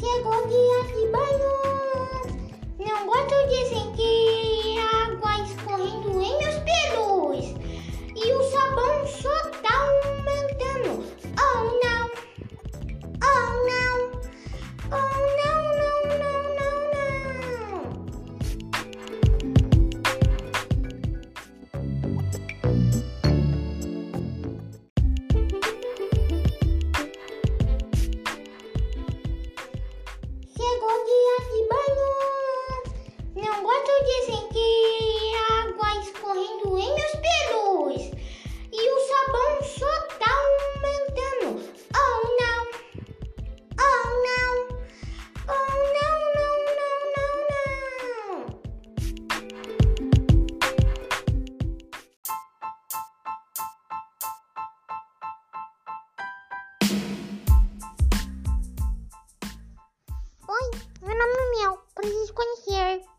Cek Ogi Haki Bayu. Gosto de que a água escorrendo em meus pelos e o sabão só tá aumentando. Oh não! Oh não! Oh não, não, não, não, não! Oi, meu nome é Mel. Preciso conhecer.